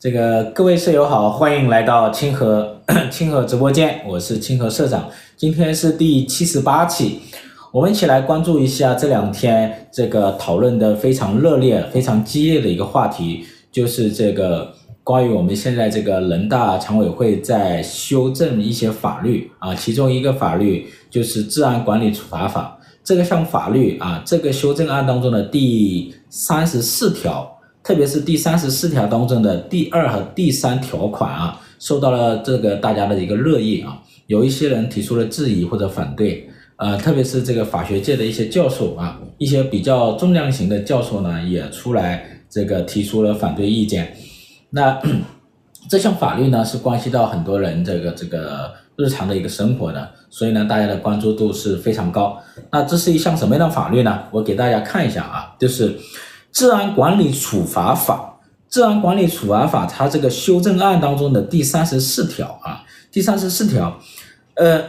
这个各位舍友好，欢迎来到清河 清河直播间，我是清河社长。今天是第七十八期，我们一起来关注一下这两天这个讨论的非常热烈、非常激烈的一个话题，就是这个关于我们现在这个人大常委会在修正一些法律啊，其中一个法律就是治安管理处罚法。这个项法律啊，这个修正案当中的第三十四条。特别是第三十四条当中的第二和第三条款啊，受到了这个大家的一个热议啊，有一些人提出了质疑或者反对，呃，特别是这个法学界的一些教授啊，一些比较重量型的教授呢，也出来这个提出了反对意见。那 这项法律呢，是关系到很多人这个这个日常的一个生活的，所以呢，大家的关注度是非常高。那这是一项什么样的法律呢？我给大家看一下啊，就是。治安管理处罚法，治安管理处罚法，它这个修正案当中的第三十四条啊，第三十四条，呃，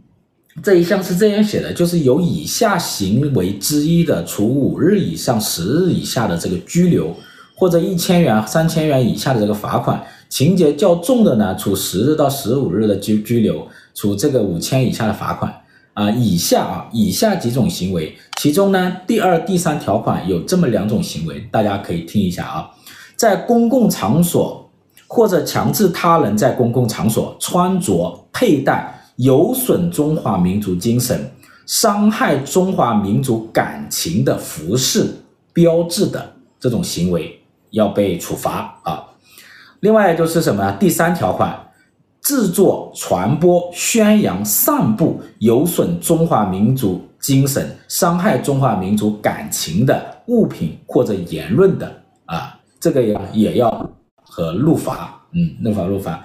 这一项是这样写的，就是有以下行为之一的，处五日以上十日以下的这个拘留，或者一千元、三千元以下的这个罚款；情节较重的呢，处十日到十五日的拘拘留，处这个五千以下的罚款。啊，以下啊，以下几种行为，其中呢，第二、第三条款有这么两种行为，大家可以听一下啊，在公共场所或者强制他人在公共场所穿着、佩戴有损中华民族精神、伤害中华民族感情的服饰、标志的这种行为，要被处罚啊。另外就是什么？第三条款。制作、传播、宣扬、散布有损中华民族精神、伤害中华民族感情的物品或者言论的啊，这个也也要和入罚，嗯，入罚入罚。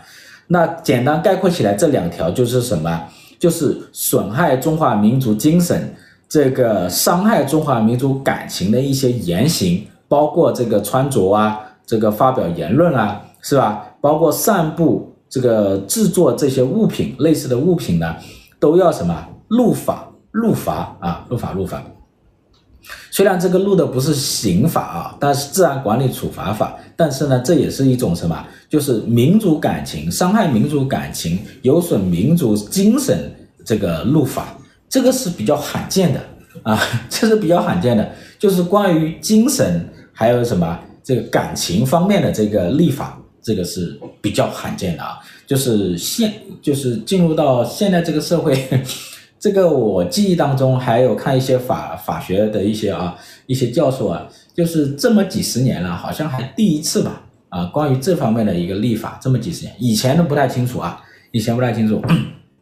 那简单概括起来，这两条就是什么？就是损害中华民族精神、这个伤害中华民族感情的一些言行，包括这个穿着啊，这个发表言论啊，是吧？包括散布。这个制作这些物品类似的物品呢，都要什么入法入罚啊，入法入罚。虽然这个入的不是刑法啊，但是治安管理处罚法，但是呢，这也是一种什么？就是民族感情伤害民族感情、有损民族精神这个入法，这个是比较罕见的啊，这是比较罕见的，就是关于精神还有什么这个感情方面的这个立法。这个是比较罕见的啊，就是现就是进入到现在这个社会，这个我记忆当中还有看一些法法学的一些啊一些教授啊，就是这么几十年了，好像还第一次吧啊，关于这方面的一个立法，这么几十年，以前都不太清楚啊，以前不太清楚。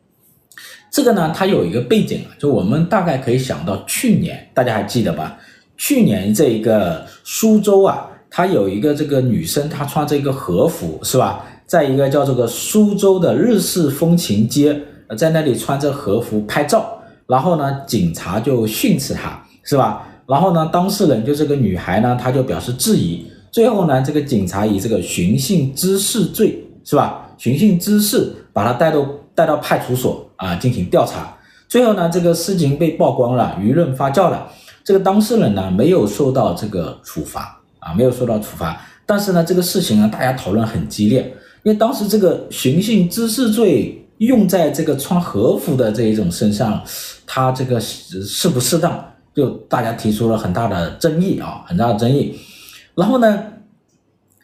这个呢，它有一个背景啊，就我们大概可以想到去年，大家还记得吧？去年这一个苏州啊。他有一个这个女生，她穿着一个和服，是吧？在一个叫这个苏州的日式风情街，在那里穿着和服拍照，然后呢，警察就训斥她，是吧？然后呢，当事人就这个女孩呢，她就表示质疑，最后呢，这个警察以这个寻衅滋事罪，是吧？寻衅滋事，把她带到带到派出所啊进行调查，最后呢，这个事情被曝光了，舆论发酵了，这个当事人呢没有受到这个处罚。啊，没有受到处罚，但是呢，这个事情呢，大家讨论很激烈，因为当时这个寻衅滋事罪用在这个穿和服的这一种身上，他这个适不适当，就大家提出了很大的争议啊，很大的争议。然后呢，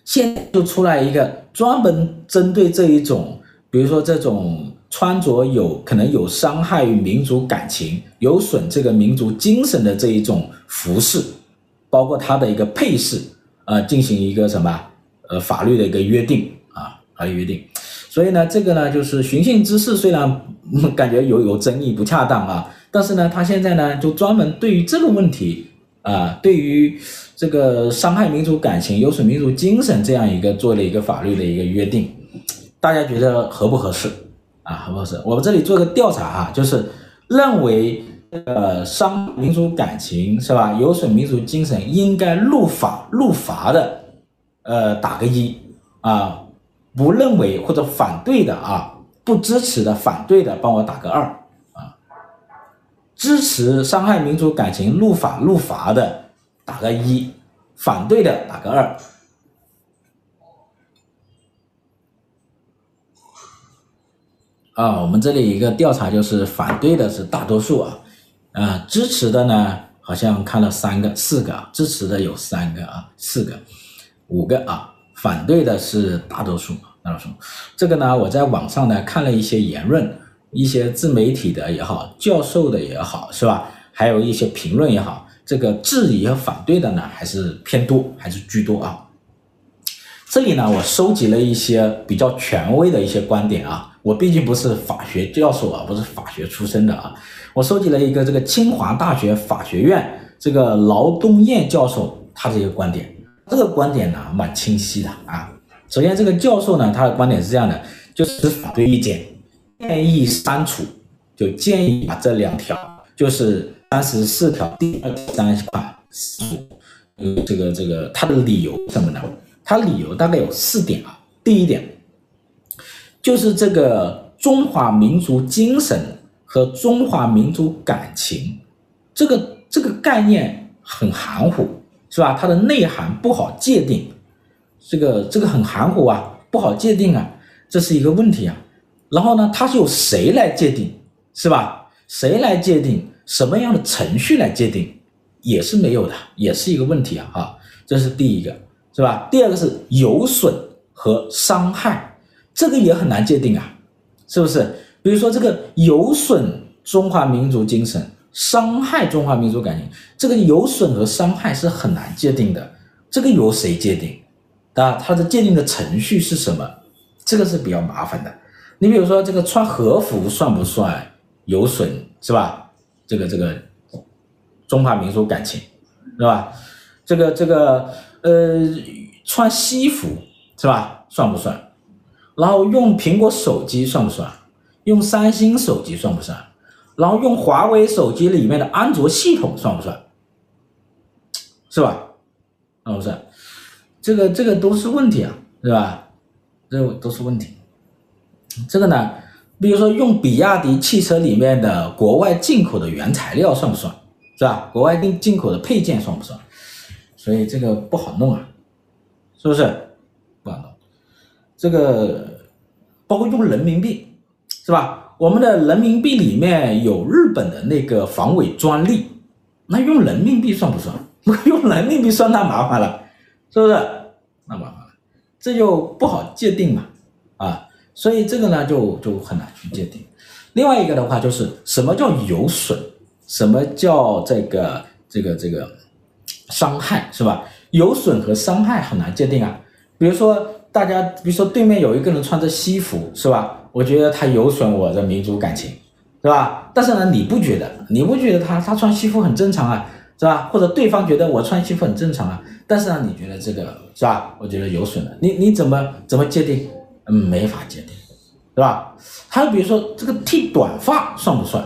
现在就出来一个专门针对这一种，比如说这种穿着有可能有伤害于民族感情、有损这个民族精神的这一种服饰。包括他的一个配饰啊，进行一个什么呃法律的一个约定啊，法律约定。所以呢，这个呢就是寻衅滋事，虽然感觉有有争议不恰当啊，但是呢，他现在呢就专门对于这个问题啊，对于这个伤害民族感情、有损民族精神这样一个做了一个法律的一个约定，大家觉得合不合适啊？合不合适？我们这里做个调查啊，就是认为。呃，伤民族感情是吧？有损民族精神，应该入法入罚的，呃，打个一啊。不认为或者反对的啊，不支持的反对的，帮我打个二啊。支持伤害民族感情入法入罚的，打个一，反对的打个二。啊，我们这里一个调查就是反对的是大多数啊。啊，支持的呢好像看了三个、四个，支持的有三个啊、四个、五个啊，反对的是大多数，大多数。这个呢，我在网上呢看了一些言论，一些自媒体的也好，教授的也好，是吧？还有一些评论也好，这个质疑和反对的呢还是偏多，还是居多啊。这里呢，我收集了一些比较权威的一些观点啊。我毕竟不是法学教授啊，不是法学出身的啊。我收集了一个这个清华大学法学院这个劳东燕教授他的一个观点。这个观点呢蛮清晰的啊。首先，这个教授呢他的观点是这样的，就是反对意见，建议删除，就建议把这两条，就是三十四条第二三款删除。呃，这个这个他的理由什么呢？他理由大概有四点啊。第一点就是这个中华民族精神和中华民族感情，这个这个概念很含糊，是吧？它的内涵不好界定，这个这个很含糊啊，不好界定啊，这是一个问题啊。然后呢，它是由谁来界定，是吧？谁来界定？什么样的程序来界定？也是没有的，也是一个问题啊！哈，这是第一个。是吧？第二个是有损和伤害，这个也很难界定啊，是不是？比如说这个有损中华民族精神，伤害中华民族感情，这个有损和伤害是很难界定的，这个由谁界定？啊，它的界定的程序是什么？这个是比较麻烦的。你比如说这个穿和服算不算有损？是吧？这个这个中华民族感情，是吧？这个这个。呃，穿西服是吧？算不算？然后用苹果手机算不算？用三星手机算不算？然后用华为手机里面的安卓系统算不算？是吧？算不算？这个这个都是问题啊，是吧？这个都是问题。这个呢，比如说用比亚迪汽车里面的国外进口的原材料算不算？是吧？国外进进口的配件算不算？所以这个不好弄啊，是不是？这个包括用人民币，是吧？我们的人民币里面有日本的那个防伪专利，那用人民币算不算？用人民币算那麻烦了，是不是？那麻烦了，这就不好界定嘛，啊，所以这个呢就就很难去界定。另外一个的话就是什么叫有损？什么叫这个这个这个？伤害是吧？有损和伤害很难界定啊。比如说，大家比如说对面有一个人穿着西服是吧？我觉得他有损我的民族感情，是吧？但是呢，你不觉得？你不觉得他他穿西服很正常啊，是吧？或者对方觉得我穿西服很正常啊？但是呢，你觉得这个是吧？我觉得有损的，你你怎么怎么界定？嗯，没法界定，是吧？还有比如说这个剃短发算不算？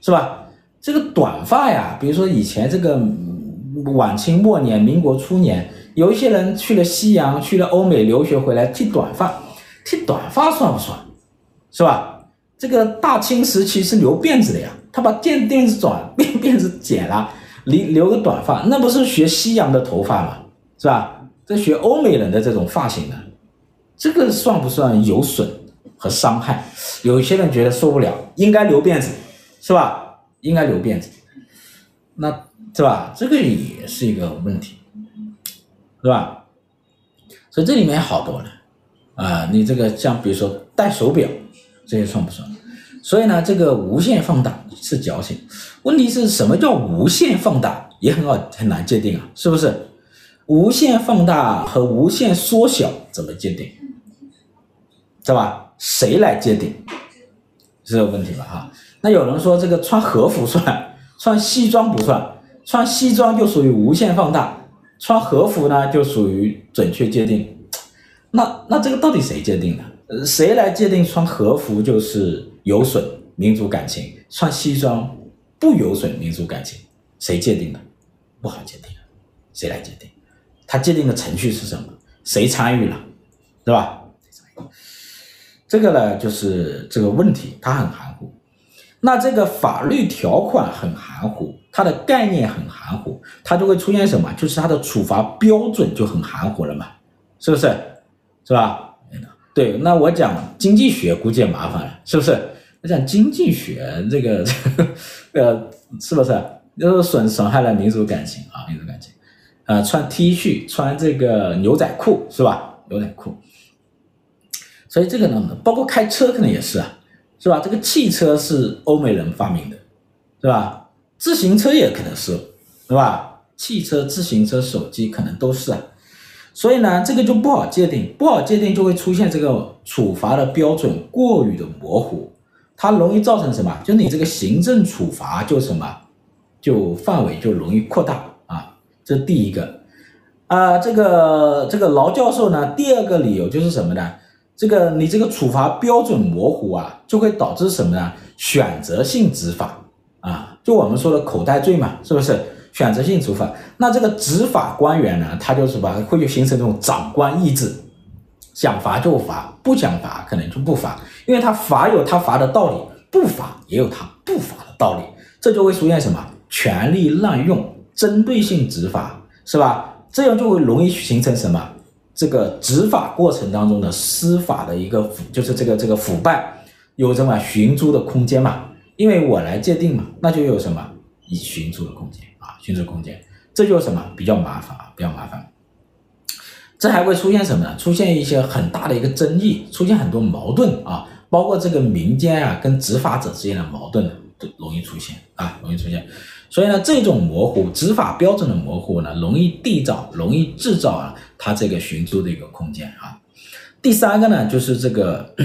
是吧？这个短发呀，比如说以前这个。晚清末年、民国初年，有一些人去了西洋、去了欧美留学回来剃短发，剃短发算不算？是吧？这个大清时期是留辫子的呀，他把辫辫子短 辫辫子剪了，留留个短发，那不是学西洋的头发吗？是吧？这学欧美人的这种发型呢，这个算不算有损和伤害？有些人觉得受不了，应该留辫子，是吧？应该留辫子，那。是吧？这个也是一个问题，是吧？所以这里面好多了啊！你这个像比如说戴手表，这些算不算？所以呢，这个无限放大是矫情。问题是什么叫无限放大？也很好很难界定啊，是不是？无限放大和无限缩小怎么界定？是吧？谁来界定？是这个问题吧？哈，那有人说这个穿和服算，穿西装不算。穿西装就属于无限放大，穿和服呢就属于准确界定。那那这个到底谁界定的？谁来界定穿和服就是有损民族感情，穿西装不有损民族感情？谁界定的？不好界定，谁来界定？他界定的程序是什么？谁参与了？对吧？这个呢就是这个问题，它很含。那这个法律条款很含糊，它的概念很含糊，它就会出现什么？就是它的处罚标准就很含糊了嘛，是不是？是吧？对，那我讲经济学估计也麻烦了，是不是？我讲经济学这个，呃，是不是？就是损损害了民族感情啊，民族感情。呃，穿 T 恤，穿这个牛仔裤，是吧？牛仔裤。所以这个呢，包括开车可能也是啊，是吧？这个汽车是欧美人发明的，是吧？自行车也可能是，是吧？汽车、自行车、手机可能都是啊。所以呢，这个就不好界定，不好界定就会出现这个处罚的标准过于的模糊，它容易造成什么？就你这个行政处罚就什么，就范围就容易扩大啊。这第一个。啊、这个这个劳教授呢，第二个理由就是什么呢？这个你这个处罚标准模糊啊，就会导致什么呢？选择性执法啊，就我们说的口袋罪嘛，是不是？选择性处罚，那这个执法官员呢，他就是把会就形成这种长官意志，想罚就罚，不想罚可能就不罚，因为他罚有他罚的道理，不罚也有他不罚的道理，这就会出现什么？权力滥用、针对性执法，是吧？这样就会容易形成什么？这个执法过程当中的司法的一个腐，就是这个这个腐败，有什么寻租的空间嘛？因为我来界定嘛，那就有什么以寻租的空间。啊，寻租空间，这就是什么比较麻烦啊，比较麻烦。这还会出现什么呢？出现一些很大的一个争议，出现很多矛盾啊，包括这个民间啊跟执法者之间的矛盾都容易出现啊，容易出现。所以呢，这种模糊，执法标准的模糊呢，容易缔造，容易制造啊，它这个寻租的一个空间啊。第三个呢，就是这个。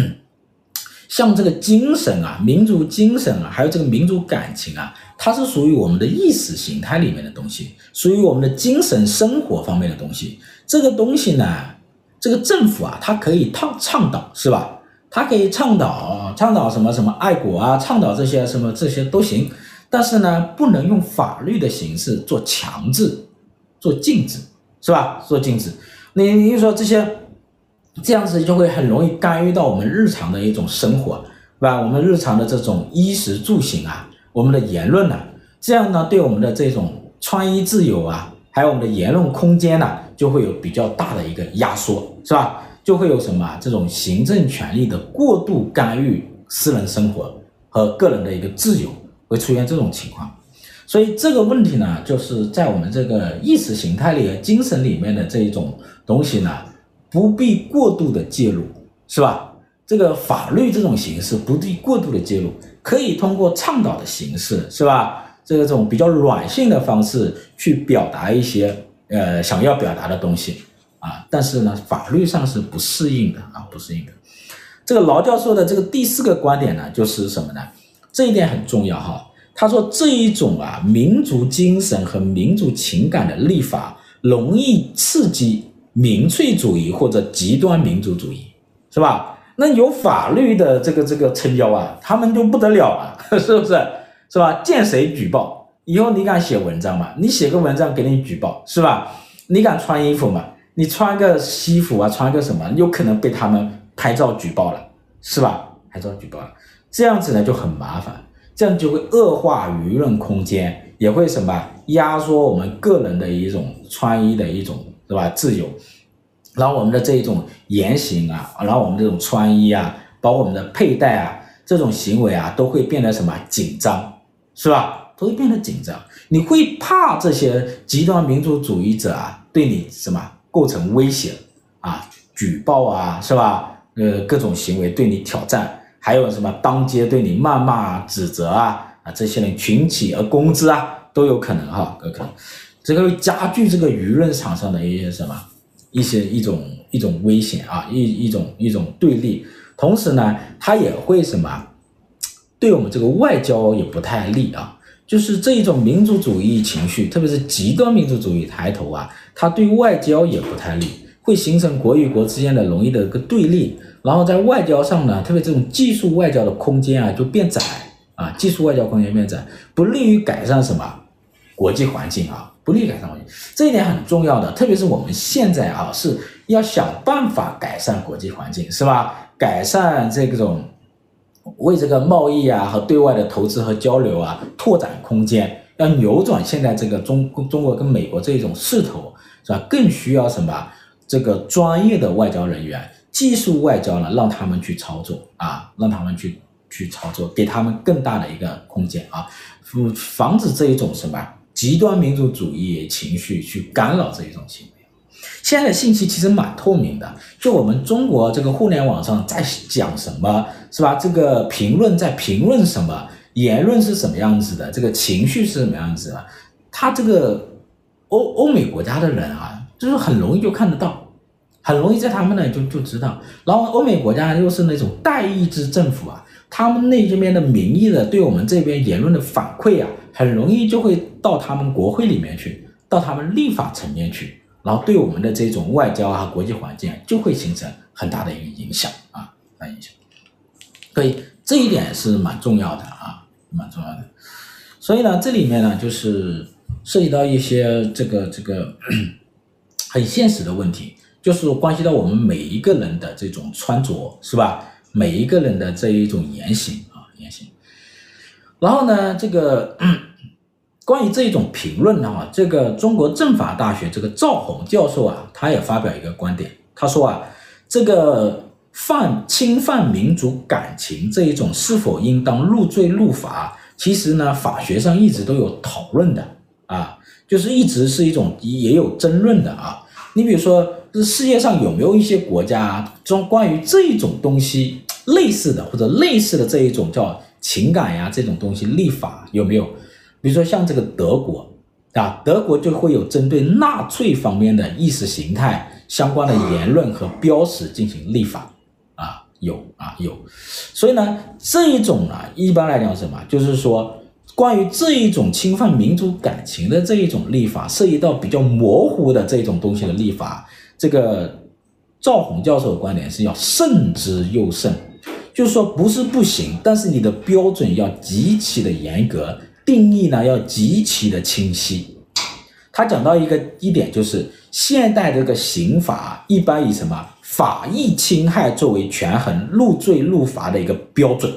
像这个精神啊，民族精神啊，还有这个民族感情啊，它是属于我们的意识形态里面的东西，属于我们的精神生活方面的东西。这个东西呢，这个政府啊，它可以倡倡导，是吧？它可以倡导倡导什么什么爱国啊，倡导这些什么这些都行，但是呢，不能用法律的形式做强制，做禁止，是吧？做禁止。你你说这些。这样子就会很容易干预到我们日常的一种生活，是吧？我们日常的这种衣食住行啊，我们的言论呢，这样呢，对我们的这种穿衣自由啊，还有我们的言论空间呢，就会有比较大的一个压缩，是吧？就会有什么这种行政权力的过度干预私人生活和个人的一个自由，会出现这种情况。所以这个问题呢，就是在我们这个意识形态里、精神里面的这一种东西呢。不必过度的介入，是吧？这个法律这种形式不必过度的介入，可以通过倡导的形式，是吧？这个这种比较软性的方式去表达一些呃想要表达的东西啊，但是呢，法律上是不适应的啊，不适应的。这个劳教授的这个第四个观点呢，就是什么呢？这一点很重要哈。他说这一种啊民族精神和民族情感的立法容易刺激。民粹主义或者极端民族主义，是吧？那有法律的这个这个撑腰啊，他们就不得了了，是不是？是吧？见谁举报，以后你敢写文章吗？你写个文章给你举报，是吧？你敢穿衣服吗？你穿个西服啊，穿个什么，有可能被他们拍照举报了，是吧？拍照举报了，这样子呢就很麻烦，这样就会恶化舆论空间，也会什么压缩我们个人的一种穿衣的一种。是吧？自由，然后我们的这一种言行啊，然后我们这种穿衣啊，包括我们的佩戴啊，这种行为啊，都会变得什么紧张，是吧？都会变得紧张。你会怕这些极端民族主义者啊，对你什么构成威胁啊？举报啊，是吧？呃，各种行为对你挑战，还有什么当街对你谩骂、指责啊？啊，这些人群起而攻之啊，都有可能哈，有可能。这个会加剧这个舆论场上的一些什么，一些一种一种危险啊，一一种一种对立，同时呢，它也会什么，对我们这个外交也不太利啊。就是这一种民族主义情绪，特别是极端民族主义抬头啊，它对外交也不太利，会形成国与国之间的容易的一个对立，然后在外交上呢，特别这种技术外交的空间啊就变窄啊，技术外交空间变窄，不利于改善什么国际环境啊。不利于改善环境，这一点很重要的，特别是我们现在啊，是要想办法改善国际环境，是吧？改善这种为这个贸易啊和对外的投资和交流啊拓展空间，要扭转现在这个中中国跟美国这种势头，是吧？更需要什么？这个专业的外交人员，技术外交呢，让他们去操作啊，让他们去去操作，给他们更大的一个空间啊，防防止这一种什么极端民族主义情绪去干扰这一种行为。现在的信息其实蛮透明的，就我们中国这个互联网上在讲什么，是吧？这个评论在评论什么，言论是什么样子的，这个情绪是什么样子的，他这个欧欧美国家的人啊，就是很容易就看得到，很容易在他们那里就就知道。然后欧美国家又是那种代议制政府啊，他们那这边的民意的对我们这边言论的反馈啊，很容易就会到他们国会里面去，到他们立法层面去。然后对我们的这种外交啊、国际环境就会形成很大的一个影响啊，大影响。所以这一点是蛮重要的啊，蛮重要的。所以呢，这里面呢就是涉及到一些这个这个 很现实的问题，就是关系到我们每一个人的这种穿着，是吧？每一个人的这一种言行啊，言行。然后呢，这个。关于这一种评论的话，这个中国政法大学这个赵宏教授啊，他也发表一个观点，他说啊，这个犯侵犯民族感情这一种是否应当入罪入罚，其实呢，法学上一直都有讨论的啊，就是一直是一种也有争论的啊。你比如说，这世界上有没有一些国家中关于这一种东西类似的或者类似的这一种叫情感呀这种东西立法有没有？比如说像这个德国啊，德国就会有针对纳粹方面的意识形态相关的言论和标识进行立法啊，有啊有，所以呢，这一种啊，一般来讲什么，就是说关于这一种侵犯民族感情的这一种立法，涉及到比较模糊的这种东西的立法，这个赵宏教授的观点是要慎之又慎，就是说不是不行，但是你的标准要极其的严格。定义呢要极其的清晰。他讲到一个一点，就是现代这个刑法一般以什么法益侵害作为权衡入罪入罚的一个标准。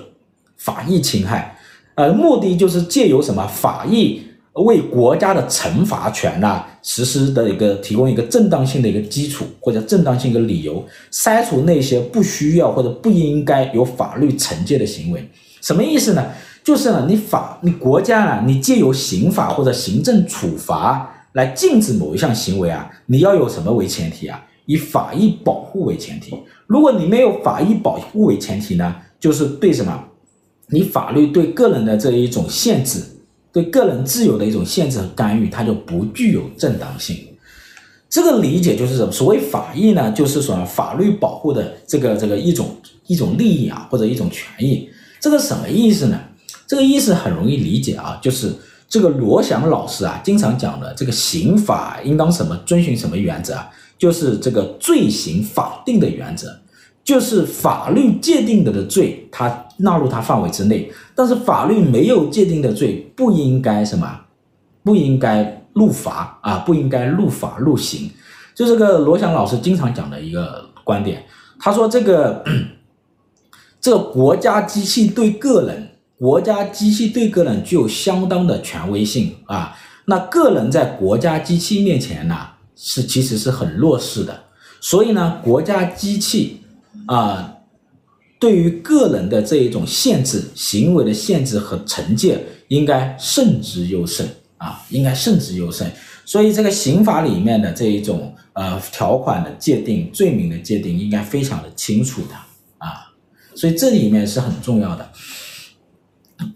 法益侵害，呃，目的就是借由什么法益为国家的惩罚权呐、实施的一个提供一个正当性的一个基础或者正当性的理由，筛除那些不需要或者不应该有法律惩戒的行为。什么意思呢？就是呢，你法你国家啊，你借由刑法或者行政处罚来禁止某一项行为啊，你要有什么为前提啊？以法益保护为前提。如果你没有法益保护为前提呢，就是对什么？你法律对个人的这一种限制，对个人自由的一种限制和干预，它就不具有正当性。这个理解就是什么？所谓法益呢，就是说法律保护的这个这个一种一种利益啊，或者一种权益。这个什么意思呢？这个意思很容易理解啊，就是这个罗翔老师啊经常讲的这个刑法应当什么遵循什么原则啊，就是这个罪刑法定的原则，就是法律界定的的罪，它纳入它范围之内，但是法律没有界定的罪不应该什么，不应该入罚啊，不应该入法入刑，就这个罗翔老师经常讲的一个观点，他说这个这个国家机器对个人。国家机器对个人具有相当的权威性啊，那个人在国家机器面前呢，是其实是很弱势的，所以呢，国家机器啊，对于个人的这一种限制、行为的限制和惩戒，应该慎之又慎啊，应该慎之又慎。所以这个刑法里面的这一种呃条款的界定、罪名的界定，应该非常的清楚的啊，所以这里面是很重要的。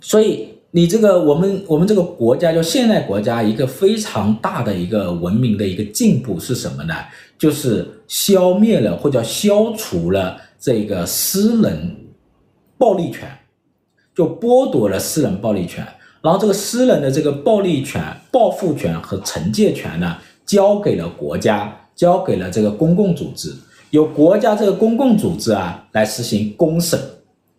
所以你这个我们我们这个国家就现代国家一个非常大的一个文明的一个进步是什么呢？就是消灭了或者消除了这个私人暴力权，就剥夺了私人暴力权，然后这个私人的这个暴力权、报复权和惩戒权呢，交给了国家，交给了这个公共组织，由国家这个公共组织啊来实行公审，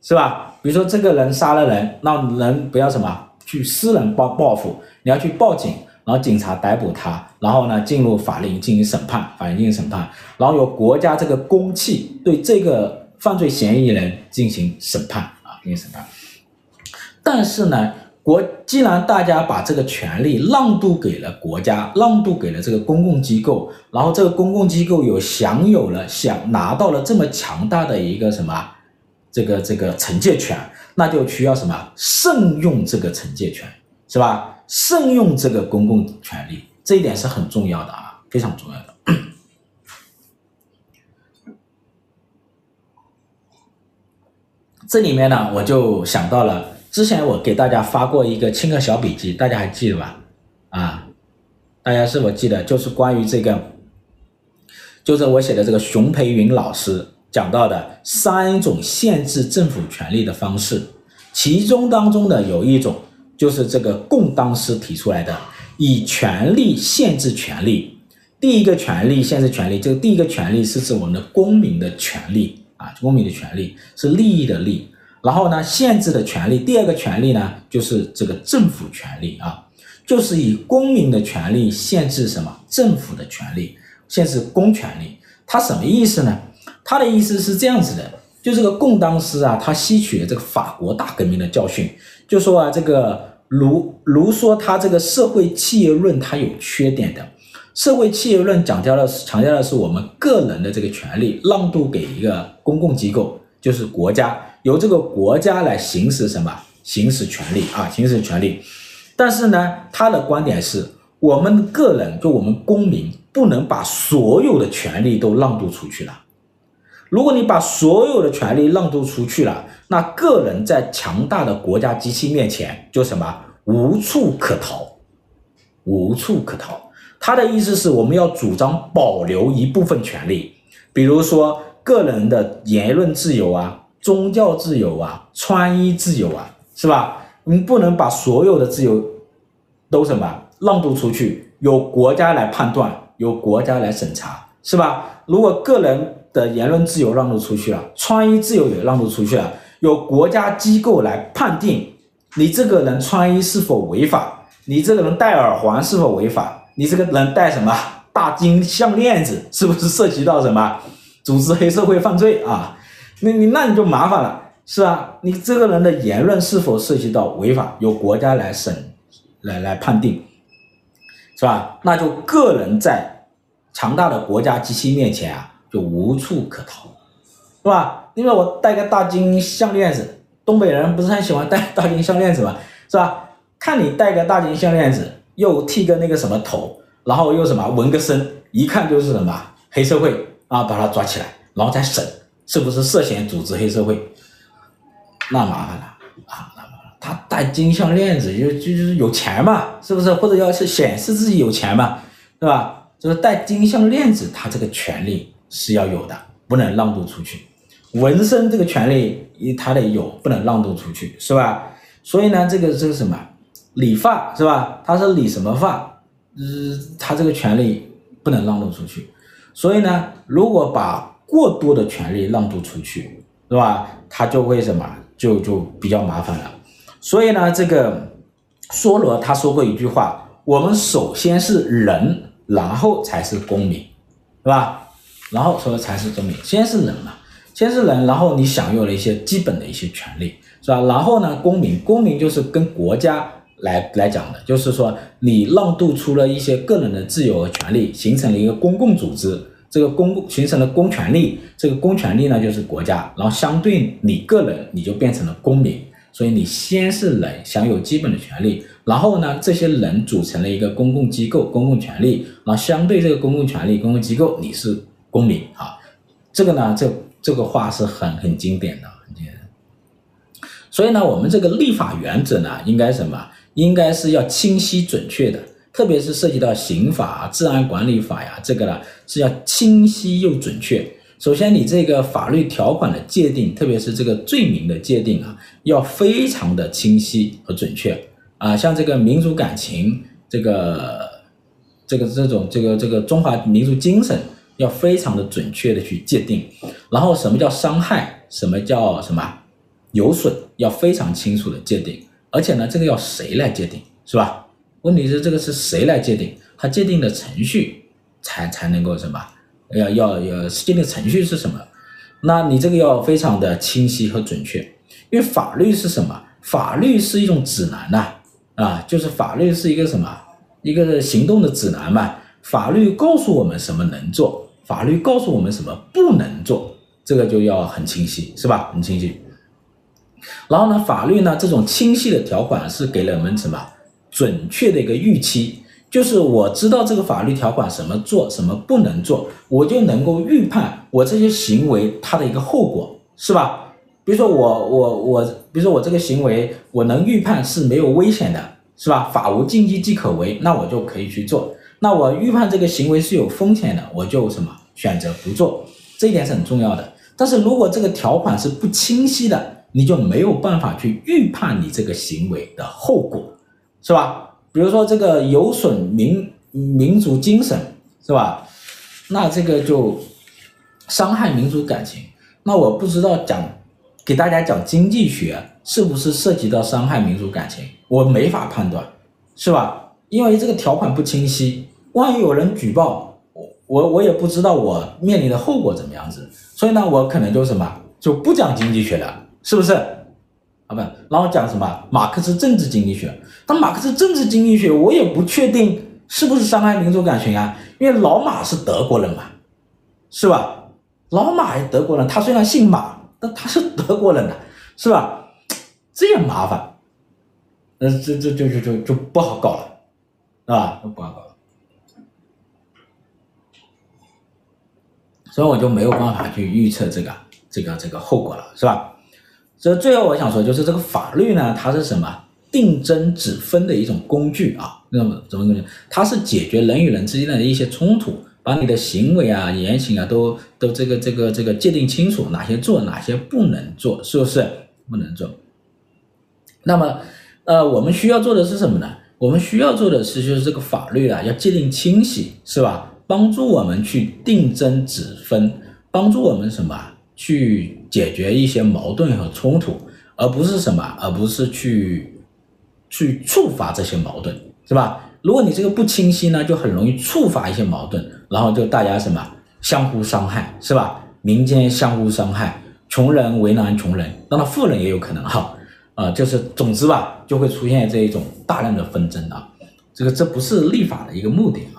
是吧？比如说这个人杀了人，那人不要什么去私人报报复，你要去报警，然后警察逮捕他，然后呢进入法庭进行审判，法院进行审判，然后由国家这个公器对这个犯罪嫌疑人进行审判啊，进行审判。但是呢，国既然大家把这个权利让渡给了国家，让渡给了这个公共机构，然后这个公共机构有享有了想拿到了这么强大的一个什么这个这个惩戒权，那就需要什么慎用这个惩戒权，是吧？慎用这个公共权利，这一点是很重要的啊，非常重要的。这里面呢，我就想到了之前我给大家发过一个清河小笔记，大家还记得吧？啊，大家是否记得？就是关于这个，就是我写的这个熊培云老师讲到的三种限制政府权力的方式，其中当中的有一种就是这个贡当时提出来的，以权力限制权利。第一个权利限制权利，这个第一个权利是指我们的公民的权利。啊，公民的权利是利益的利，然后呢，限制的权利，第二个权利呢，就是这个政府权利啊，就是以公民的权利限制什么？政府的权利，限制公权力。它什么意思呢？他的意思是这样子的，就这个贡当斯啊，他吸取了这个法国大革命的教训，就说啊，这个卢卢梭他这个社会契约论，他有缺点的。社会契约论讲究的是强调的是我们个人的这个权利让渡给一个公共机构，就是国家，由这个国家来行使什么？行使权利啊，行使权利。但是呢，他的观点是我们个人，就我们公民，不能把所有的权利都让渡出去了。如果你把所有的权利让渡出去了，那个人在强大的国家机器面前就什么？无处可逃，无处可逃。他的意思是我们要主张保留一部分权利，比如说个人的言论自由啊、宗教自由啊、穿衣自由啊，是吧？你不能把所有的自由都什么让渡出去，由国家来判断，由国家来审查，是吧？如果个人的言论自由让渡出去了，穿衣自由也让渡出去了，由国家机构来判定你这个人穿衣是否违法，你这个人戴耳环是否违法。你这个人戴什么大金项链子，是不是涉及到什么组织黑社会犯罪啊？那你那你就麻烦了，是吧？你这个人的言论是否涉及到违法，由国家来审，来来判定，是吧？那就个人在强大的国家机器面前啊，就无处可逃，是吧？因为我戴个大金项链子，东北人不是很喜欢戴大金项链子吗？是吧？看你戴个大金项链子。又剃个那个什么头，然后又什么纹个身，一看就是什么黑社会啊，把他抓起来，然后再审，是不是涉嫌组织黑社会？那麻烦了啊，那麻烦了。他戴金项链子就就是有钱嘛，是不是？或者要是显示自己有钱嘛，对吧？就是戴金项链子，他这个权利是要有的，不能让渡出去。纹身这个权利他得有，不能让渡出去，是吧？所以呢，这个这个什么？理发是吧？他是理什么发？呃，他这个权利不能让渡出去。所以呢，如果把过多的权利让渡出去，是吧？他就会什么？就就比较麻烦了。所以呢，这个梭罗他说过一句话：我们首先是人，然后才是公民，是吧？然后说才是公民，先是人嘛，先是人，然后你享有了一些基本的一些权利，是吧？然后呢，公民，公民就是跟国家。来来讲的，就是说你让渡出了一些个人的自由和权利，形成了一个公共组织，这个公形成了公权力，这个公权力呢就是国家，然后相对你个人你就变成了公民，所以你先是人享有基本的权利，然后呢这些人组成了一个公共机构，公共权力，然后相对这个公共权力，公共机构你是公民啊，这个呢这这个话是很很经典的，很经典。所以呢我们这个立法原则呢应该什么？应该是要清晰准确的，特别是涉及到刑法、治安管理法呀，这个呢是要清晰又准确。首先，你这个法律条款的界定，特别是这个罪名的界定啊，要非常的清晰和准确啊。像这个民族感情，这个这个这种这个这个中华民族精神，要非常的准确的去界定。然后，什么叫伤害？什么叫什么有损？要非常清楚的界定。而且呢，这个要谁来界定，是吧？问题是这个是谁来界定？他界定的程序才才能够什么？要要要界定程序是什么？那你这个要非常的清晰和准确，因为法律是什么？法律是一种指南呐、啊，啊，就是法律是一个什么？一个行动的指南嘛。法律告诉我们什么能做，法律告诉我们什么不能做，这个就要很清晰，是吧？很清晰。然后呢，法律呢，这种清晰的条款是给了我们什么准确的一个预期，就是我知道这个法律条款什么做，什么不能做，我就能够预判我这些行为它的一个后果，是吧？比如说我我我，比如说我这个行为，我能预判是没有危险的，是吧？法无禁忌即可为，那我就可以去做。那我预判这个行为是有风险的，我就什么选择不做，这一点是很重要的。但是如果这个条款是不清晰的，你就没有办法去预判你这个行为的后果，是吧？比如说这个有损民民族精神，是吧？那这个就伤害民族感情。那我不知道讲给大家讲经济学是不是涉及到伤害民族感情，我没法判断，是吧？因为这个条款不清晰，万一有人举报我，我也不知道我面临的后果怎么样子，所以呢，我可能就什么就不讲经济学了。是不是？啊不，然后讲什么马克思政治经济学？但马克思政治经济学，我也不确定是不是伤害民族感情啊？因为老马是德国人嘛，是吧？老马也德国人，他虽然姓马，但他是德国人的，是吧？这也麻烦，那，这这就就就就不好搞了，是吧？不好搞了，所以我就没有办法去预测这个这个这个后果了，是吧？这最后我想说，就是这个法律呢，它是什么？定争止分的一种工具啊。那么怎么工具？它是解决人与人之间的一些冲突，把你的行为啊、言行啊都都这个这个这个界定清楚，哪些做，哪些不能做，是不是不能做？那么，呃，我们需要做的是什么呢？我们需要做的是，就是这个法律啊，要界定清晰，是吧？帮助我们去定争止分，帮助我们什么？去解决一些矛盾和冲突，而不是什么，而不是去去触发这些矛盾，是吧？如果你这个不清晰呢，就很容易触发一些矛盾，然后就大家什么相互伤害，是吧？民间相互伤害，穷人为难穷人，当然富人也有可能哈，啊、就是总之吧，就会出现这一种大量的纷争啊，这个这不是立法的一个目的啊，目的。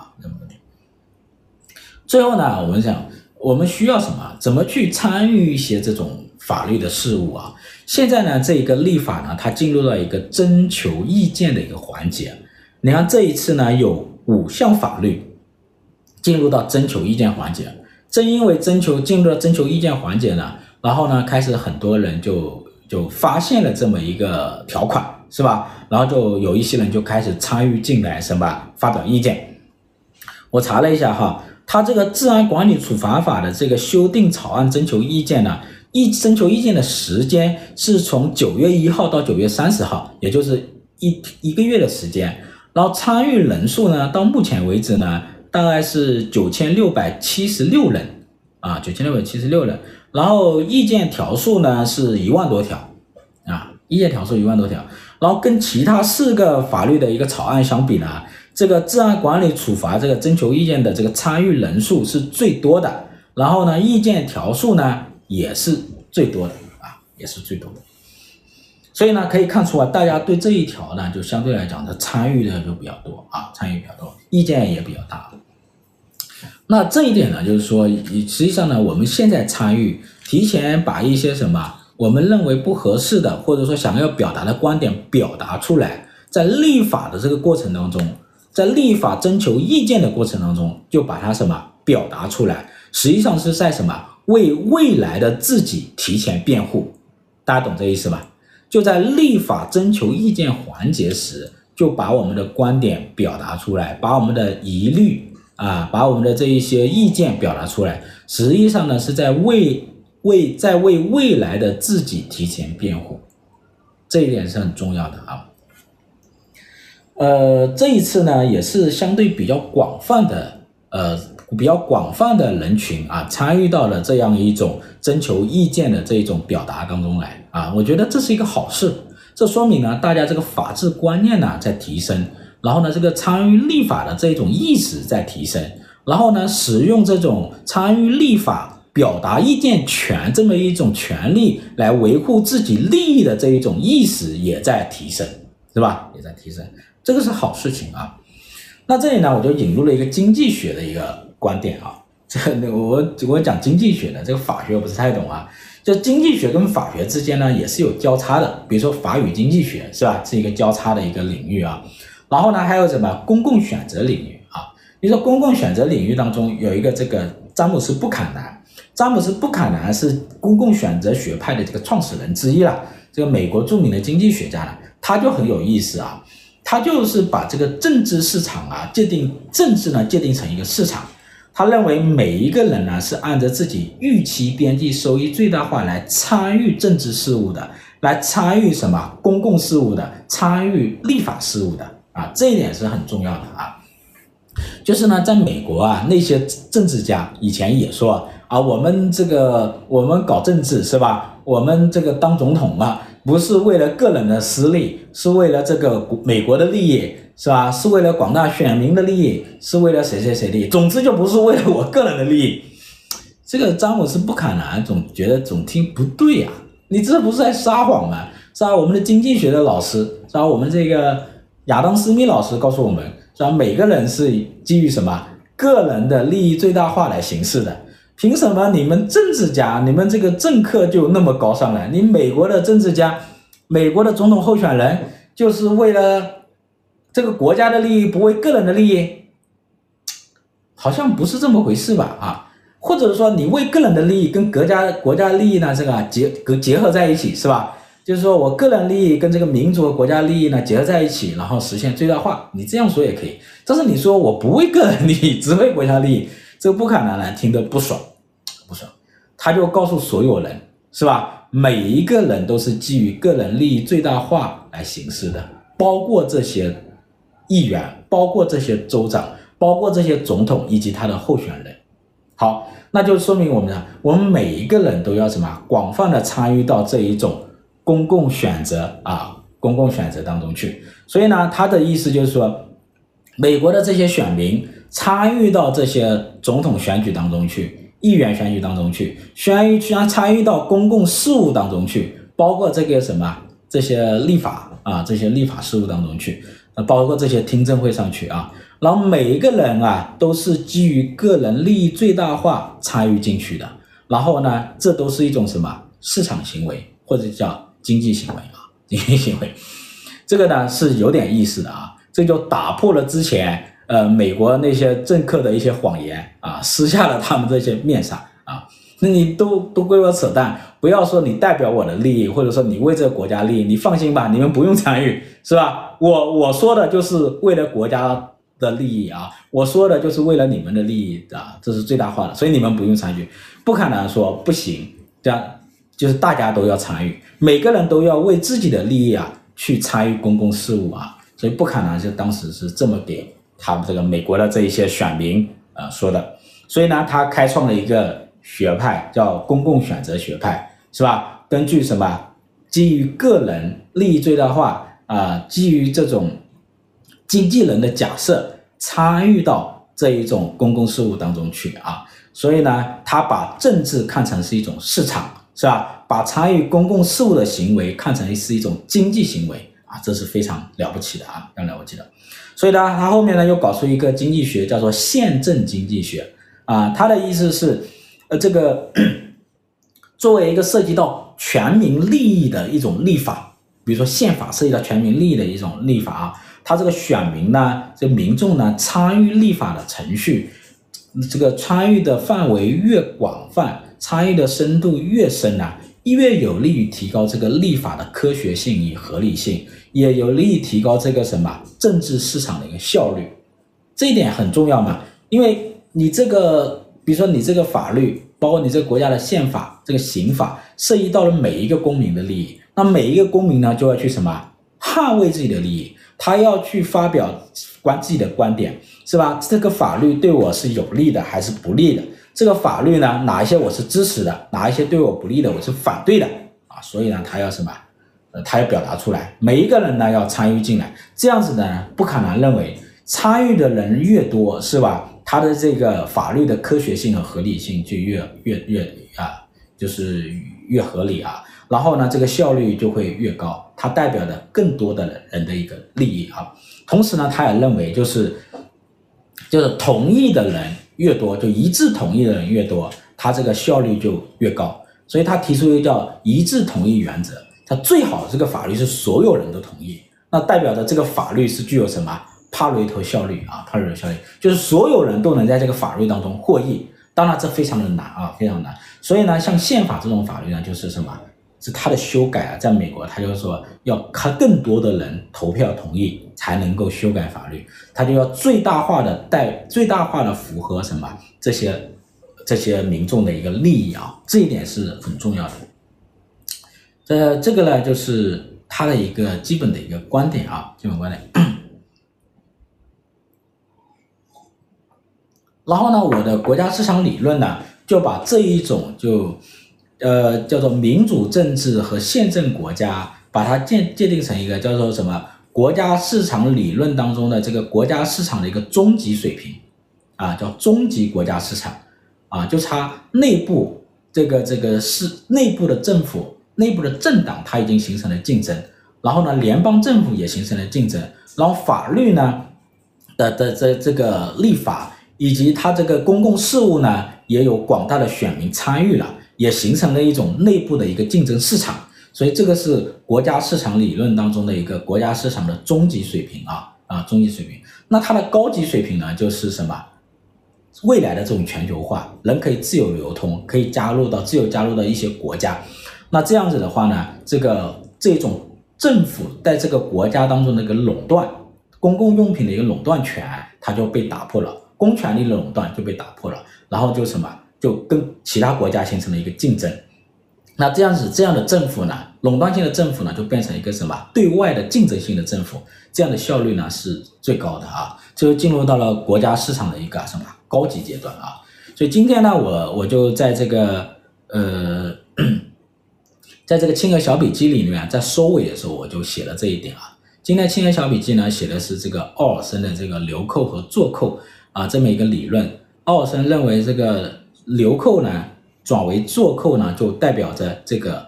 最后呢，我们想。我们需要什么？怎么去参与一些这种法律的事务啊？现在呢，这一个立法呢，它进入到一个征求意见的一个环节。你看这一次呢，有五项法律进入到征求意见环节。正因为征求进入到征求意见环节呢，然后呢，开始很多人就就发现了这么一个条款，是吧？然后就有一些人就开始参与进来，什么发表意见。我查了一下哈。他这个治安管理处罚法的这个修订草案征求意见呢，一征求意见的时间是从九月一号到九月三十号，也就是一一个月的时间。然后参与人数呢，到目前为止呢，大概是九千六百七十六人啊，九千六百七十六人。然后意见条数呢是一万多条啊，意见条数一万多条。然后跟其他四个法律的一个草案相比呢。这个治安管理处罚这个征求意见的这个参与人数是最多的，然后呢，意见条数呢也是最多的啊，也是最多的。所以呢，可以看出啊，大家对这一条呢，就相对来讲，它参与的就比较多啊，参与比较多，意见也比较大。那这一点呢，就是说，实际上呢，我们现在参与，提前把一些什么我们认为不合适的，或者说想要表达的观点表达出来，在立法的这个过程当中。在立法征求意见的过程当中，就把它什么表达出来，实际上是在什么为未来的自己提前辩护，大家懂这意思吧？就在立法征求意见环节时，就把我们的观点表达出来，把我们的疑虑啊，把我们的这一些意见表达出来，实际上呢是在为为在为未来的自己提前辩护，这一点是很重要的啊。呃，这一次呢，也是相对比较广泛的，呃，比较广泛的人群啊，参与到了这样一种征求意见的这种表达当中来啊，我觉得这是一个好事，这说明呢，大家这个法治观念呢在提升，然后呢，这个参与立法的这种意识在提升，然后呢，使用这种参与立法表达意见权这么一种权利来维护自己利益的这一种意识也在提升。是吧？也在提升，这个是好事情啊。那这里呢，我就引入了一个经济学的一个观点啊。这我我讲经济学的，这个法学我不是太懂啊。就经济学跟法学之间呢，也是有交叉的。比如说法语经济学是吧，是一个交叉的一个领域啊。然后呢，还有什么公共选择领域啊？比如说公共选择领域当中有一个这个詹姆斯·布坎南，詹姆斯·布坎南是公共选择学派的这个创始人之一了。这个美国著名的经济学家呢，他就很有意思啊，他就是把这个政治市场啊界定政治呢界定成一个市场。他认为每一个人呢是按照自己预期边际收益最大化来参与政治事务的，来参与什么公共事务的，参与立法事务的啊，这一点是很重要的啊。就是呢，在美国啊，那些政治家以前也说啊，我们这个我们搞政治是吧？我们这个当总统啊，不是为了个人的私利，是为了这个美国的利益。是吧？是为了广大选民的利益，是为了谁谁谁利益？总之就不是为了我个人的利益。这个詹姆斯·布坎南总觉得总听不对呀、啊，你这不是在撒谎吗？是吧？我们的经济学的老师，是吧？我们这个亚当·斯密老师告诉我们，是吧？每个人是基于什么个人的利益最大化来行事的。凭什么你们政治家、你们这个政客就那么高尚呢？你美国的政治家、美国的总统候选人就是为了。这个国家的利益不为个人的利益，好像不是这么回事吧？啊，或者说你为个人的利益跟国家国家利益呢这个结结合在一起是吧？就是说我个人利益跟这个民族和国家利益呢结合在一起，然后实现最大化。你这样说也可以。但是你说我不为个人利益，只为国家利益，这个不可能呢，听得，不爽。他就告诉所有人是吧？每一个人都是基于个人利益最大化来行事的，包括这些。议员包括这些州长，包括这些总统以及他的候选人。好，那就说明我们呢，我们每一个人都要什么广泛的参与到这一种公共选择啊，公共选择当中去。所以呢，他的意思就是说，美国的这些选民参与到这些总统选举当中去，议员选举当中去，参与去参与到公共事务当中去，包括这个什么这些立法啊，这些立法事务当中去。呃，包括这些听证会上去啊，然后每一个人啊都是基于个人利益最大化参与进去的，然后呢，这都是一种什么市场行为或者叫经济行为啊，经济行为，这个呢是有点意思的啊，这就打破了之前呃美国那些政客的一些谎言啊，撕下了他们这些面纱啊。那你都都归我扯淡，不要说你代表我的利益，或者说你为这个国家利益，你放心吧，你们不用参与，是吧？我我说的就是为了国家的利益啊，我说的就是为了你们的利益啊，这是最大化的，所以你们不用参与，不可能说不行，这样就是大家都要参与，每个人都要为自己的利益啊去参与公共事务啊，所以不可能就当时是这么给他们这个美国的这一些选民啊说的，所以呢，他开创了一个。学派叫公共选择学派，是吧？根据什么？基于个人利益最大化啊、基于这种经纪人的假设，参与到这一种公共事务当中去啊。所以呢，他把政治看成是一种市场，是吧？把参与公共事务的行为看成是一种经济行为啊，这是非常了不起的啊，非常了不起的。所以呢，他后面呢又搞出一个经济学，叫做宪政经济学啊，他的意思是。呃，这个 作为一个涉及到全民利益的一种立法，比如说宪法涉及到全民利益的一种立法啊，他这个选民呢，这民众呢，参与立法的程序，这个参与的范围越广泛，参与的深度越深呢，越有利于提高这个立法的科学性与合理性，也有利于提高这个什么政治市场的一个效率，这一点很重要嘛，因为你这个。比如说你这个法律，包括你这个国家的宪法、这个刑法，涉及到了每一个公民的利益，那每一个公民呢，就要去什么捍卫自己的利益，他要去发表观自己的观点，是吧？这个法律对我是有利的还是不利的？这个法律呢，哪一些我是支持的，哪一些对我不利的，我是反对的啊？所以呢，他要什么？呃，他要表达出来，每一个人呢要参与进来，这样子呢，不可能认为参与的人越多，是吧？他的这个法律的科学性和合理性就越越越啊，就是越合理啊，然后呢，这个效率就会越高，它代表的更多的人的一个利益啊。同时呢，他也认为就是就是同意的人越多，就一致同意的人越多，它这个效率就越高。所以他提出一个叫一致同意原则，他最好这个法律是所有人都同意，那代表着这个法律是具有什么帕雷托效率啊？帕雷托效率就是所有人都能在这个法律当中获益。当然这非常的难啊，非常难。所以呢，像宪法这种法律呢，就是什么？是它的修改啊，在美国，他就是说要看更多的人投票同意才能够修改法律，他就要最大化的带最大化的符合什么这些。这些民众的一个利益啊，这一点是很重要的。这这个呢，就是他的一个基本的一个观点啊，基本观点。然后呢，我的国家市场理论呢，就把这一种就呃叫做民主政治和宪政国家，把它界界定成一个叫做什么国家市场理论当中的这个国家市场的一个终极水平啊，叫终极国家市场。啊，就差内部这个这个是内部的政府、内部的政党，它已经形成了竞争，然后呢，联邦政府也形成了竞争，然后法律呢的的这这个立法以及它这个公共事务呢，也有广大的选民参与了，也形成了一种内部的一个竞争市场，所以这个是国家市场理论当中的一个国家市场的终极水平啊啊，终极水平。那它的高级水平呢，就是什么？未来的这种全球化，人可以自由流通，可以加入到自由加入到一些国家，那这样子的话呢，这个这种政府在这个国家当中的一个垄断，公共用品的一个垄断权，它就被打破了，公权力的垄断就被打破了，然后就什么，就跟其他国家形成了一个竞争。那这样子，这样的政府呢，垄断性的政府呢，就变成一个什么对外的竞争性的政府，这样的效率呢是最高的啊，就进入到了国家市场的一个什么高级阶段啊。所以今天呢，我我就在这个呃，在这个清河小笔记里面，在收尾的时候我就写了这一点啊。今天清河小笔记呢写的是这个奥尔森的这个流扣和做扣啊这么一个理论。奥尔森认为这个流寇呢。转为做寇呢，就代表着这个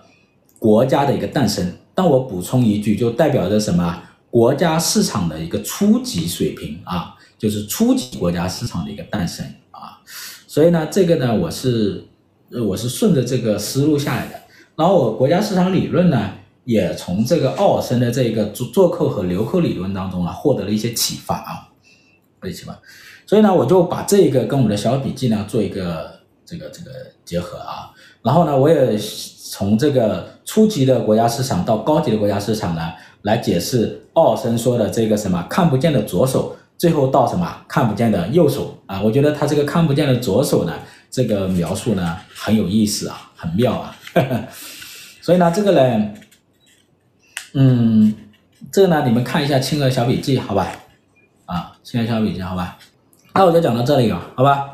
国家的一个诞生。但我补充一句，就代表着什么？国家市场的一个初级水平啊，就是初级国家市场的一个诞生啊。所以呢，这个呢，我是我是顺着这个思路下来的。然后我国家市场理论呢，也从这个奥尔森的这个做做扣和流扣理论当中啊，获得了一些启发啊，一些启发。所以呢，我就把这个跟我们的小笔记呢做一个。这个这个结合啊，然后呢，我也从这个初级的国家市场到高级的国家市场呢，来解释奥森说的这个什么看不见的左手，最后到什么看不见的右手啊。我觉得他这个看不见的左手呢，这个描述呢很有意思啊，很妙啊。呵呵，所以呢，这个呢，嗯，这个呢，你们看一下清河小笔记，好吧？啊，清河小笔记，好吧？那我就讲到这里了，好吧？